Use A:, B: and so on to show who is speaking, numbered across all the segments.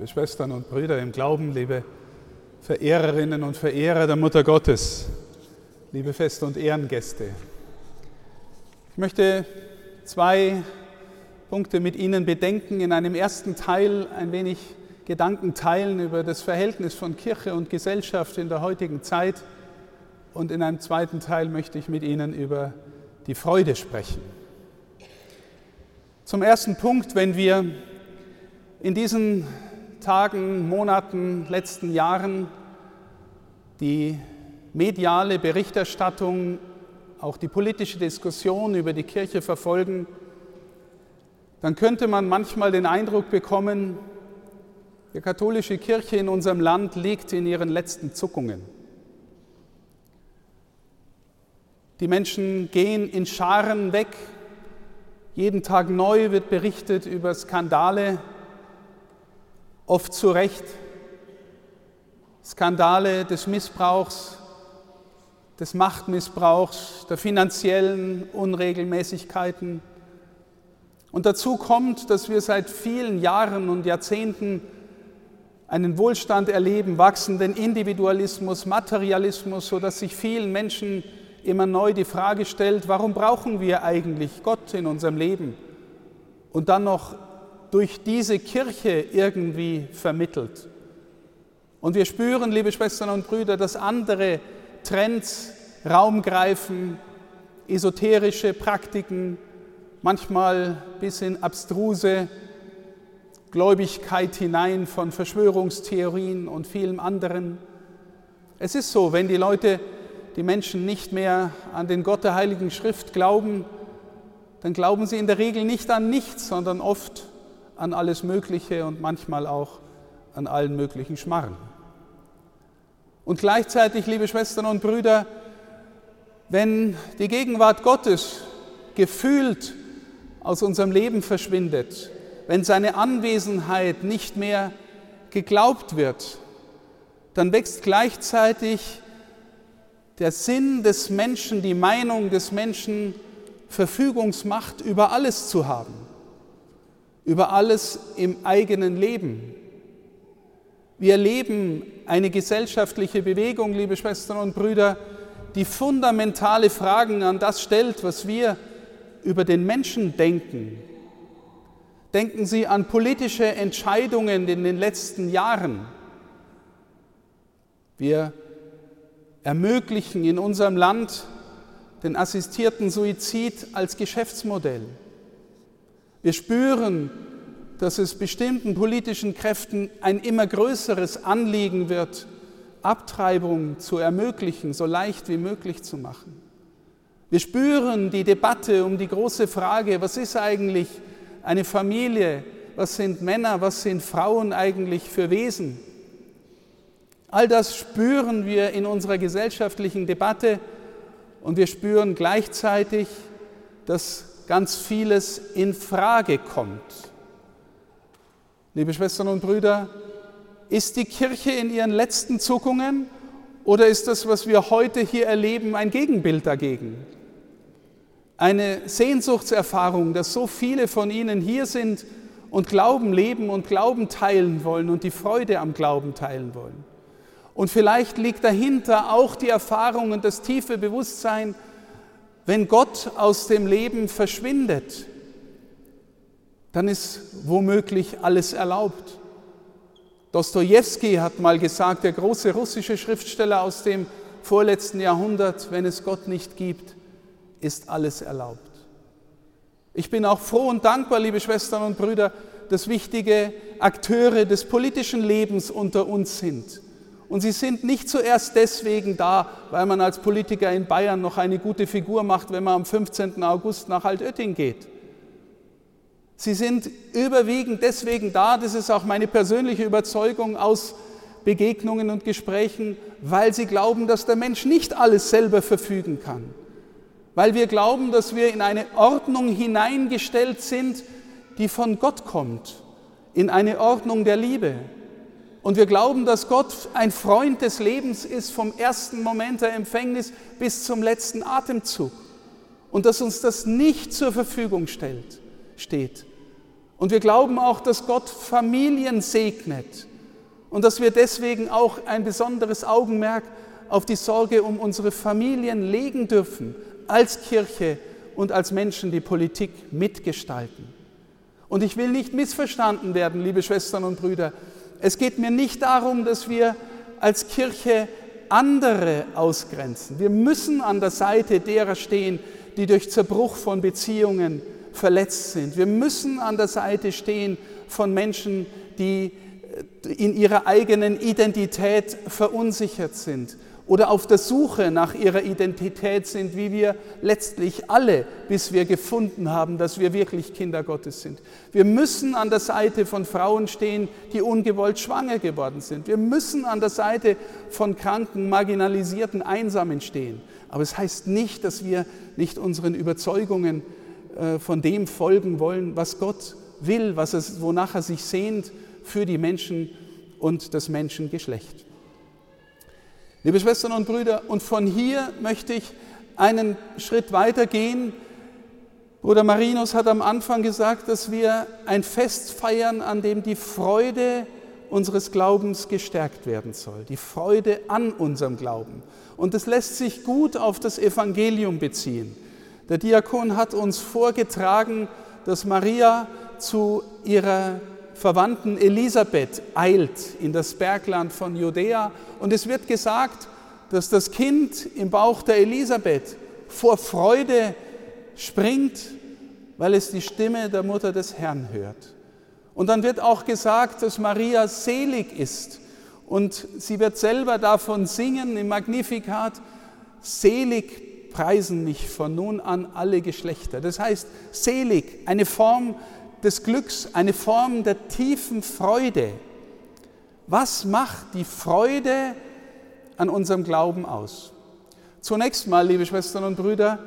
A: liebe Schwestern und Brüder im Glauben, liebe Verehrerinnen und Verehrer der Mutter Gottes, liebe Fest- und Ehrengäste. Ich möchte zwei Punkte mit Ihnen bedenken. In einem ersten Teil ein wenig Gedanken teilen über das Verhältnis von Kirche und Gesellschaft in der heutigen Zeit. Und in einem zweiten Teil möchte ich mit Ihnen über die Freude sprechen. Zum ersten Punkt, wenn wir in diesen Tagen, Monaten, letzten Jahren die mediale Berichterstattung, auch die politische Diskussion über die Kirche verfolgen, dann könnte man manchmal den Eindruck bekommen, die katholische Kirche in unserem Land liegt in ihren letzten Zuckungen. Die Menschen gehen in Scharen weg. Jeden Tag neu wird berichtet über Skandale, oft zu Recht, Skandale des Missbrauchs, des Machtmissbrauchs, der finanziellen Unregelmäßigkeiten. Und dazu kommt, dass wir seit vielen Jahren und Jahrzehnten einen Wohlstand erleben, wachsenden Individualismus, Materialismus, sodass sich vielen Menschen immer neu die Frage stellt, warum brauchen wir eigentlich Gott in unserem Leben? Und dann noch durch diese Kirche irgendwie vermittelt. Und wir spüren, liebe Schwestern und Brüder, dass andere Trends Raum greifen, esoterische Praktiken, manchmal bis in abstruse Gläubigkeit hinein von Verschwörungstheorien und vielem anderen. Es ist so, wenn die Leute, die Menschen nicht mehr an den Gott der Heiligen Schrift glauben, dann glauben sie in der Regel nicht an nichts, sondern oft an alles Mögliche und manchmal auch an allen möglichen Schmarren. Und gleichzeitig, liebe Schwestern und Brüder, wenn die Gegenwart Gottes gefühlt aus unserem Leben verschwindet, wenn seine Anwesenheit nicht mehr geglaubt wird, dann wächst gleichzeitig der Sinn des Menschen, die Meinung des Menschen, Verfügungsmacht über alles zu haben über alles im eigenen Leben. Wir erleben eine gesellschaftliche Bewegung, liebe Schwestern und Brüder, die fundamentale Fragen an das stellt, was wir über den Menschen denken. Denken Sie an politische Entscheidungen in den letzten Jahren. Wir ermöglichen in unserem Land den assistierten Suizid als Geschäftsmodell. Wir spüren, dass es bestimmten politischen Kräften ein immer größeres Anliegen wird, Abtreibung zu ermöglichen, so leicht wie möglich zu machen. Wir spüren die Debatte um die große Frage, was ist eigentlich eine Familie, was sind Männer, was sind Frauen eigentlich für Wesen. All das spüren wir in unserer gesellschaftlichen Debatte und wir spüren gleichzeitig, dass ganz vieles in Frage kommt. Liebe Schwestern und Brüder, ist die Kirche in ihren letzten Zuckungen oder ist das, was wir heute hier erleben, ein Gegenbild dagegen? Eine Sehnsuchtserfahrung, dass so viele von Ihnen hier sind und Glauben leben und Glauben teilen wollen und die Freude am Glauben teilen wollen. Und vielleicht liegt dahinter auch die Erfahrung und das tiefe Bewusstsein, wenn Gott aus dem Leben verschwindet, dann ist womöglich alles erlaubt. Dostoevsky hat mal gesagt, der große russische Schriftsteller aus dem vorletzten Jahrhundert, wenn es Gott nicht gibt, ist alles erlaubt. Ich bin auch froh und dankbar, liebe Schwestern und Brüder, dass wichtige Akteure des politischen Lebens unter uns sind und sie sind nicht zuerst deswegen da, weil man als Politiker in Bayern noch eine gute Figur macht, wenn man am 15. August nach Altötting geht. Sie sind überwiegend deswegen da, das ist auch meine persönliche Überzeugung aus Begegnungen und Gesprächen, weil sie glauben, dass der Mensch nicht alles selber verfügen kann. Weil wir glauben, dass wir in eine Ordnung hineingestellt sind, die von Gott kommt, in eine Ordnung der Liebe. Und wir glauben, dass Gott ein Freund des Lebens ist, vom ersten Moment der Empfängnis bis zum letzten Atemzug. Und dass uns das nicht zur Verfügung stellt, steht. Und wir glauben auch, dass Gott Familien segnet und dass wir deswegen auch ein besonderes Augenmerk auf die Sorge um unsere Familien legen dürfen, als Kirche und als Menschen, die Politik mitgestalten. Und ich will nicht missverstanden werden, liebe Schwestern und Brüder. Es geht mir nicht darum, dass wir als Kirche andere ausgrenzen. Wir müssen an der Seite derer stehen, die durch Zerbruch von Beziehungen verletzt sind. Wir müssen an der Seite stehen von Menschen, die äh, in ihrer eigenen Identität verunsichert sind oder auf der Suche nach ihrer Identität sind, wie wir letztlich alle, bis wir gefunden haben, dass wir wirklich Kinder Gottes sind. Wir müssen an der Seite von Frauen stehen, die ungewollt schwanger geworden sind. Wir müssen an der Seite von kranken, marginalisierten, Einsamen stehen. Aber es heißt nicht, dass wir nicht unseren Überzeugungen äh, von dem folgen wollen, was Gott will, was es, wonach er sich sehnt für die Menschen und das Menschengeschlecht. Liebe Schwestern und Brüder, und von hier möchte ich einen Schritt weiter gehen. Bruder Marinus hat am Anfang gesagt, dass wir ein Fest feiern, an dem die Freude unseres Glaubens gestärkt werden soll, die Freude an unserem Glauben. Und das lässt sich gut auf das Evangelium beziehen. Der Diakon hat uns vorgetragen, dass Maria zu ihrer Verwandten Elisabeth eilt in das Bergland von Judäa. Und es wird gesagt, dass das Kind im Bauch der Elisabeth vor Freude springt, weil es die Stimme der Mutter des Herrn hört. Und dann wird auch gesagt, dass Maria selig ist. Und sie wird selber davon singen im Magnificat, selig preisen mich von nun an alle Geschlechter. Das heißt, selig, eine Form des Glücks, eine Form der tiefen Freude. Was macht die Freude an unserem Glauben aus? Zunächst mal, liebe Schwestern und Brüder,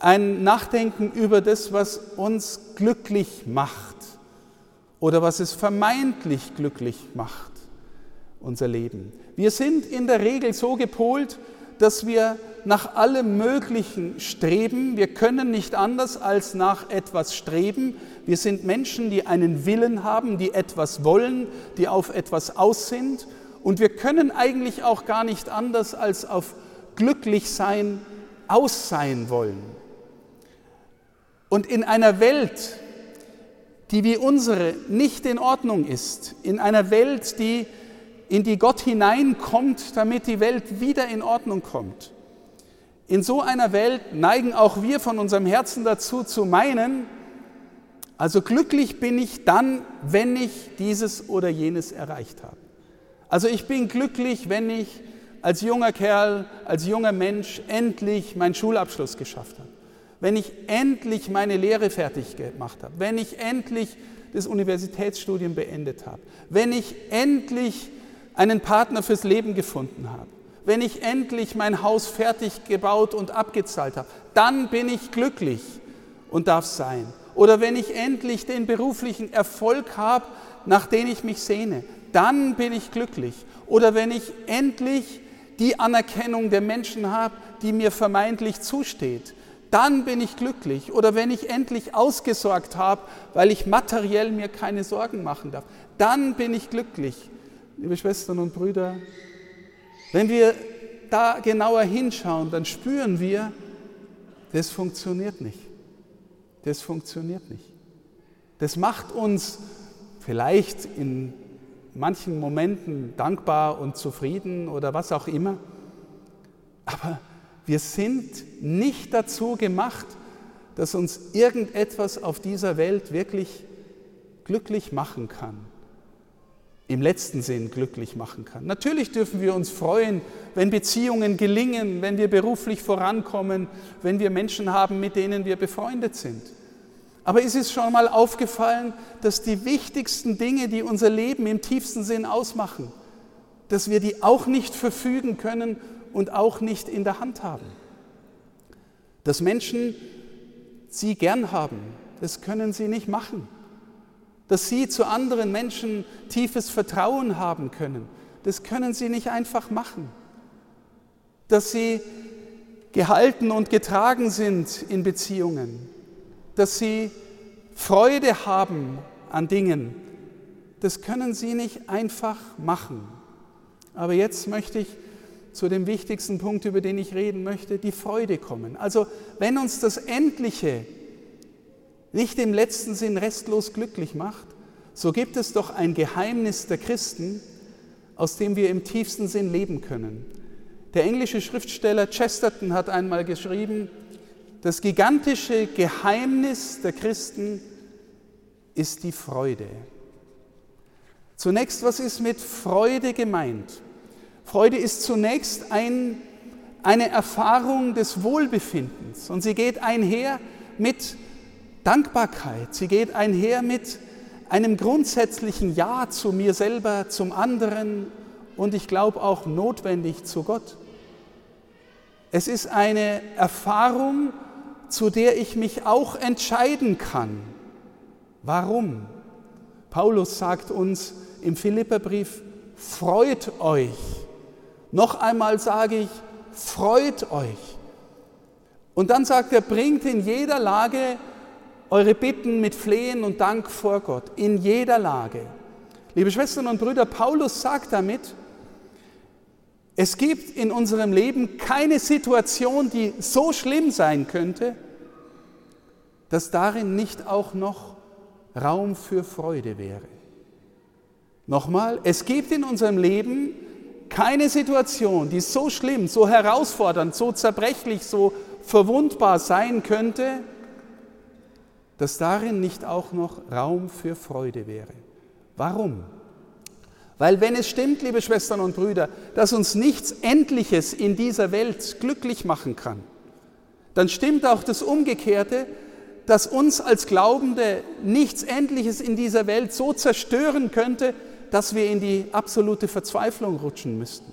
A: ein Nachdenken über das, was uns glücklich macht oder was es vermeintlich glücklich macht, unser Leben. Wir sind in der Regel so gepolt, dass wir nach allem Möglichen streben. Wir können nicht anders als nach etwas streben. Wir sind Menschen, die einen Willen haben, die etwas wollen, die auf etwas aus sind. Und wir können eigentlich auch gar nicht anders als auf glücklich sein, aus sein wollen. Und in einer Welt, die wie unsere nicht in Ordnung ist, in einer Welt, die in die Gott hineinkommt, damit die Welt wieder in Ordnung kommt. In so einer Welt neigen auch wir von unserem Herzen dazu zu meinen, also glücklich bin ich dann, wenn ich dieses oder jenes erreicht habe. Also ich bin glücklich, wenn ich als junger Kerl, als junger Mensch endlich meinen Schulabschluss geschafft habe. Wenn ich endlich meine Lehre fertig gemacht habe. Wenn ich endlich das Universitätsstudium beendet habe. Wenn ich endlich einen Partner fürs Leben gefunden habe, wenn ich endlich mein Haus fertig gebaut und abgezahlt habe, dann bin ich glücklich und darf sein. Oder wenn ich endlich den beruflichen Erfolg habe, nach dem ich mich sehne, dann bin ich glücklich. Oder wenn ich endlich die Anerkennung der Menschen habe, die mir vermeintlich zusteht, dann bin ich glücklich. Oder wenn ich endlich ausgesorgt habe, weil ich materiell mir keine Sorgen machen darf, dann bin ich glücklich liebe Schwestern und Brüder, wenn wir da genauer hinschauen, dann spüren wir, das funktioniert nicht. Das funktioniert nicht. Das macht uns vielleicht in manchen Momenten dankbar und zufrieden oder was auch immer. Aber wir sind nicht dazu gemacht, dass uns irgendetwas auf dieser Welt wirklich glücklich machen kann im letzten Sinn glücklich machen kann. Natürlich dürfen wir uns freuen, wenn Beziehungen gelingen, wenn wir beruflich vorankommen, wenn wir Menschen haben, mit denen wir befreundet sind. Aber ist es schon mal aufgefallen, dass die wichtigsten Dinge, die unser Leben im tiefsten Sinn ausmachen, dass wir die auch nicht verfügen können und auch nicht in der Hand haben? Dass Menschen sie gern haben, das können sie nicht machen dass sie zu anderen Menschen tiefes Vertrauen haben können. Das können sie nicht einfach machen. Dass sie gehalten und getragen sind in Beziehungen. Dass sie Freude haben an Dingen, das können Sie nicht einfach machen. Aber jetzt möchte ich zu dem wichtigsten Punkt, über den ich reden möchte, die Freude kommen. Also wenn uns das Endliche nicht im letzten Sinn restlos glücklich macht, so gibt es doch ein Geheimnis der Christen, aus dem wir im tiefsten Sinn leben können. Der englische Schriftsteller Chesterton hat einmal geschrieben, das gigantische Geheimnis der Christen ist die Freude. Zunächst, was ist mit Freude gemeint? Freude ist zunächst ein, eine Erfahrung des Wohlbefindens und sie geht einher mit Dankbarkeit, sie geht einher mit einem grundsätzlichen Ja zu mir selber, zum anderen und ich glaube auch notwendig zu Gott. Es ist eine Erfahrung, zu der ich mich auch entscheiden kann. Warum? Paulus sagt uns, im Philipperbrief, freut euch. Noch einmal sage ich, freut euch. Und dann sagt er, bringt in jeder Lage eure Bitten mit Flehen und Dank vor Gott. In jeder Lage. Liebe Schwestern und Brüder, Paulus sagt damit, es gibt in unserem Leben keine Situation, die so schlimm sein könnte, dass darin nicht auch noch Raum für Freude wäre. Nochmal, es gibt in unserem Leben keine Situation, die so schlimm, so herausfordernd, so zerbrechlich, so verwundbar sein könnte, dass darin nicht auch noch Raum für Freude wäre. Warum? Weil wenn es stimmt, liebe Schwestern und Brüder, dass uns nichts Endliches in dieser Welt glücklich machen kann, dann stimmt auch das Umgekehrte, dass uns als Glaubende nichts Endliches in dieser Welt so zerstören könnte, dass wir in die absolute Verzweiflung rutschen müssten.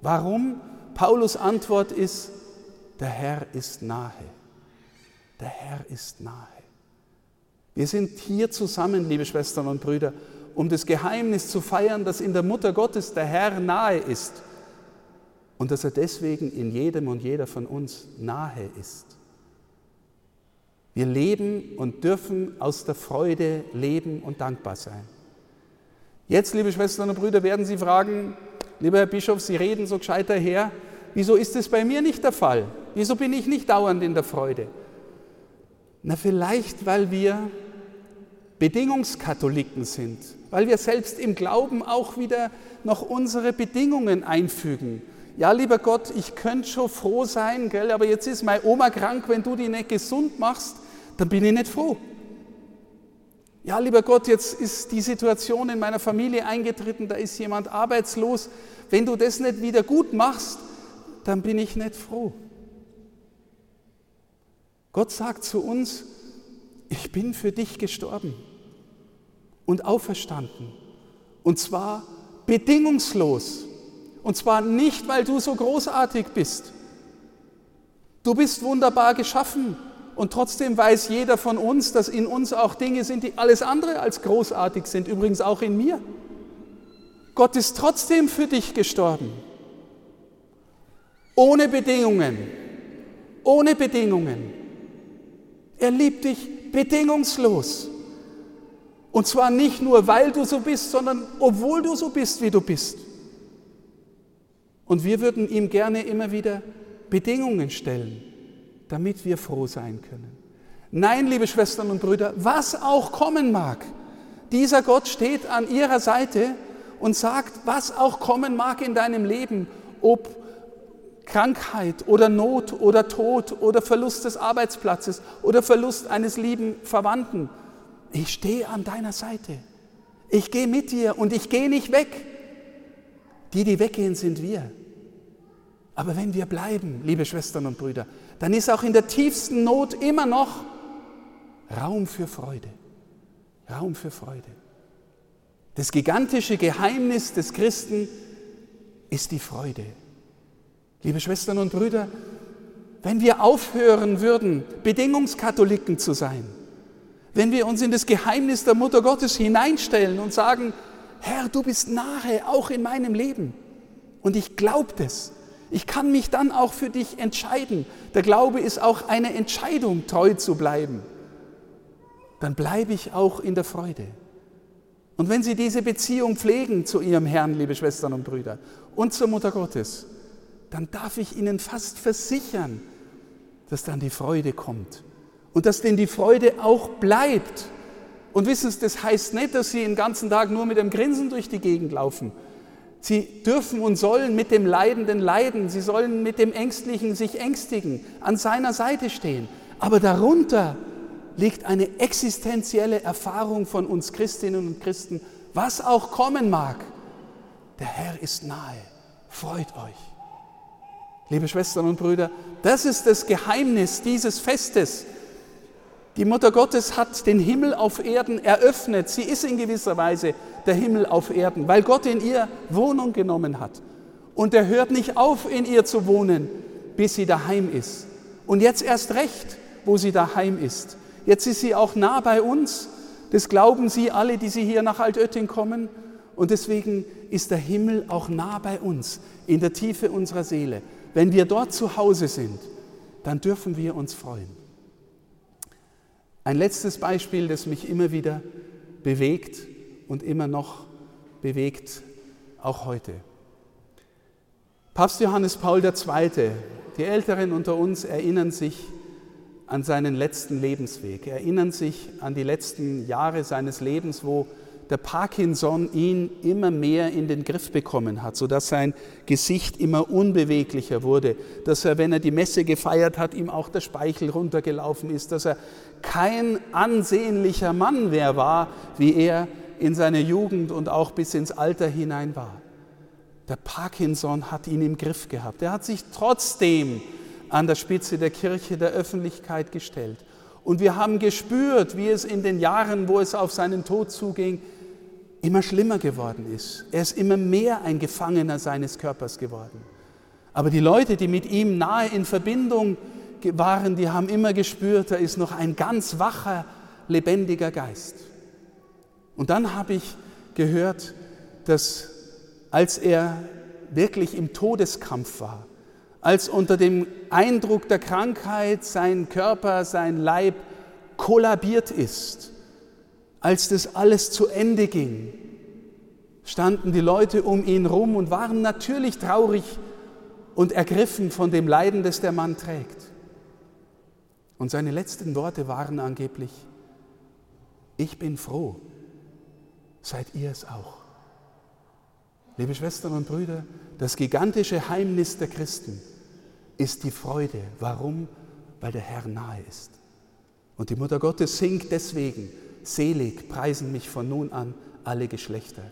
A: Warum? Paulus Antwort ist, der Herr ist nahe. Der Herr ist nahe. Wir sind hier zusammen, liebe Schwestern und Brüder, um das Geheimnis zu feiern, dass in der Mutter Gottes der Herr nahe ist und dass er deswegen in jedem und jeder von uns nahe ist. Wir leben und dürfen aus der Freude leben und dankbar sein. Jetzt, liebe Schwestern und Brüder, werden Sie fragen, lieber Herr Bischof, Sie reden so gescheit daher, wieso ist es bei mir nicht der Fall? Wieso bin ich nicht dauernd in der Freude? Na, vielleicht, weil wir Bedingungskatholiken sind, weil wir selbst im Glauben auch wieder noch unsere Bedingungen einfügen. Ja, lieber Gott, ich könnte schon froh sein, gell, aber jetzt ist meine Oma krank, wenn du die nicht gesund machst, dann bin ich nicht froh ja, lieber Gott, jetzt ist die Situation in meiner Familie eingetreten, da ist jemand arbeitslos. Wenn du das nicht wieder gut machst, dann bin ich nicht froh. Gott sagt zu uns, ich bin für dich gestorben und auferstanden. Und zwar bedingungslos. Und zwar nicht, weil du so großartig bist. Du bist wunderbar geschaffen. Und trotzdem weiß jeder von uns, dass in uns auch Dinge sind, die alles andere als großartig sind, übrigens auch in mir. Gott ist trotzdem für dich gestorben. Ohne Bedingungen. Ohne Bedingungen. Er liebt dich bedingungslos. Und zwar nicht nur, weil du so bist, sondern obwohl du so bist, wie du bist. Und wir würden ihm gerne immer wieder Bedingungen stellen damit wir froh sein können. Nein, liebe Schwestern und Brüder, was auch kommen mag, dieser Gott steht an ihrer Seite und sagt, was auch kommen mag in deinem Leben, ob Krankheit oder Not oder Tod oder Verlust des Arbeitsplatzes oder Verlust eines lieben Verwandten. Ich stehe an deiner Seite. Ich gehe mit dir und ich gehe nicht weg. Die, die weggehen, sind wir. Aber wenn wir bleiben, liebe Schwestern und Brüder, dann ist auch in der tiefsten Not immer noch Raum für Freude. Raum für Freude. Das gigantische Geheimnis des Christen ist die Freude. Liebe Schwestern und Brüder, wenn wir aufhören würden, Bedingungskatholiken zu sein, wenn wir uns in das Geheimnis der Mutter Gottes hineinstellen und sagen, Herr, du bist nahe, auch in meinem Leben. Und ich glaube das. Ich kann mich dann auch für dich entscheiden. Der Glaube ist auch eine Entscheidung, treu zu bleiben. dann bleibe ich auch in der Freude. Und wenn Sie diese Beziehung pflegen zu Ihrem Herrn, liebe Schwestern und Brüder, und zur Mutter Gottes, dann darf ich Ihnen fast versichern, dass dann die Freude kommt. Und dass denn die Freude auch bleibt. Und wissen Sie, das heißt nicht, dass Sie den ganzen Tag nur mit dem Grinsen durch die Gegend laufen. Sie dürfen und sollen mit dem Leidenden leiden. Sie sollen mit dem Ängstlichen sich ängstigen, an seiner Seite stehen. Aber darunter liegt eine existenzielle Erfahrung von uns Christinnen und Christen, was auch kommen mag. Der Herr ist nahe. Freut euch. Liebe Schwestern und Brüder, das ist das Geheimnis dieses Festes. Die Mutter Gottes hat den Himmel auf Erden eröffnet. Sie ist in gewisser Weise der Himmel auf Erden, weil Gott in ihr Wohnung genommen hat. Und er hört nicht auf, in ihr zu wohnen, bis sie daheim ist. Und jetzt erst recht, wo sie daheim ist. Jetzt ist sie auch nah bei uns. Das glauben Sie alle, die Sie hier nach Altötting kommen. Und deswegen ist der Himmel auch nah bei uns, in der Tiefe unserer Seele. Wenn wir dort zu Hause sind, dann dürfen wir uns freuen. Ein letztes Beispiel, das mich immer wieder bewegt und immer noch bewegt, auch heute. Papst Johannes Paul II., die Älteren unter uns erinnern sich an seinen letzten Lebensweg, erinnern sich an die letzten Jahre seines Lebens, wo der Parkinson ihn immer mehr in den Griff bekommen hat, sodass sein Gesicht immer unbeweglicher wurde, dass er, wenn er die Messe gefeiert hat, ihm auch der Speichel runtergelaufen ist, dass er kein ansehnlicher Mann mehr war, wie er in seiner Jugend und auch bis ins Alter hinein war. Der Parkinson hat ihn im Griff gehabt. Er hat sich trotzdem an der Spitze der Kirche der Öffentlichkeit gestellt. Und wir haben gespürt, wie es in den Jahren, wo es auf seinen Tod zuging, immer schlimmer geworden ist. Er ist immer mehr ein Gefangener seines Körpers geworden. Aber die Leute, die mit ihm nahe in Verbindung waren, die haben immer gespürt, da ist noch ein ganz wacher, lebendiger Geist. Und dann habe ich gehört, dass als er wirklich im Todeskampf war, als unter dem Eindruck der Krankheit sein Körper, sein Leib kollabiert ist, als das alles zu Ende ging, standen die Leute um ihn rum und waren natürlich traurig und ergriffen von dem Leiden, das der Mann trägt. Und seine letzten Worte waren angeblich, ich bin froh, seid ihr es auch. Liebe Schwestern und Brüder, das gigantische Heimnis der Christen ist die Freude. Warum? Weil der Herr nahe ist. Und die Mutter Gottes singt deswegen, Selig preisen mich von nun an alle Geschlechter.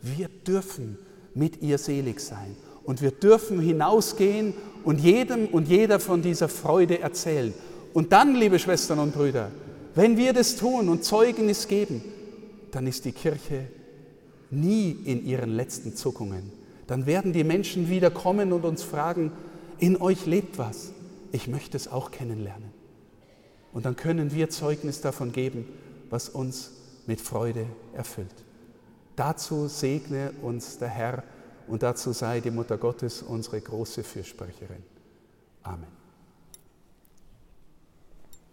A: Wir dürfen mit ihr selig sein. Und wir dürfen hinausgehen und jedem und jeder von dieser Freude erzählen. Und dann, liebe Schwestern und Brüder, wenn wir das tun und Zeugnis geben, dann ist die Kirche nie in ihren letzten Zuckungen. Dann werden die Menschen wieder kommen und uns fragen, in euch lebt was, ich möchte es auch kennenlernen. Und dann können wir Zeugnis davon geben was uns mit Freude erfüllt. Dazu segne uns der Herr und dazu sei die Mutter Gottes unsere große Fürsprecherin. Amen.